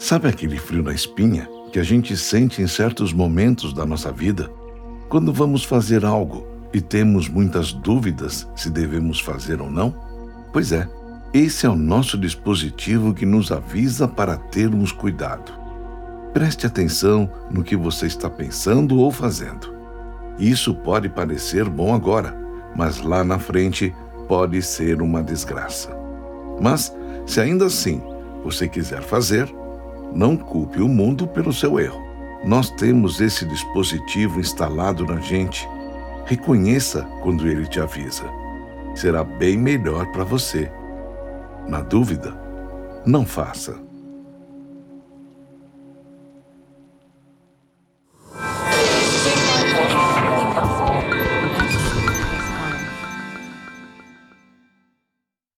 Sabe aquele frio na espinha que a gente sente em certos momentos da nossa vida? Quando vamos fazer algo e temos muitas dúvidas se devemos fazer ou não? Pois é, esse é o nosso dispositivo que nos avisa para termos cuidado. Preste atenção no que você está pensando ou fazendo. Isso pode parecer bom agora, mas lá na frente pode ser uma desgraça. Mas, se ainda assim você quiser fazer, não culpe o mundo pelo seu erro. Nós temos esse dispositivo instalado na gente. Reconheça quando ele te avisa. Será bem melhor para você. Na dúvida, não faça.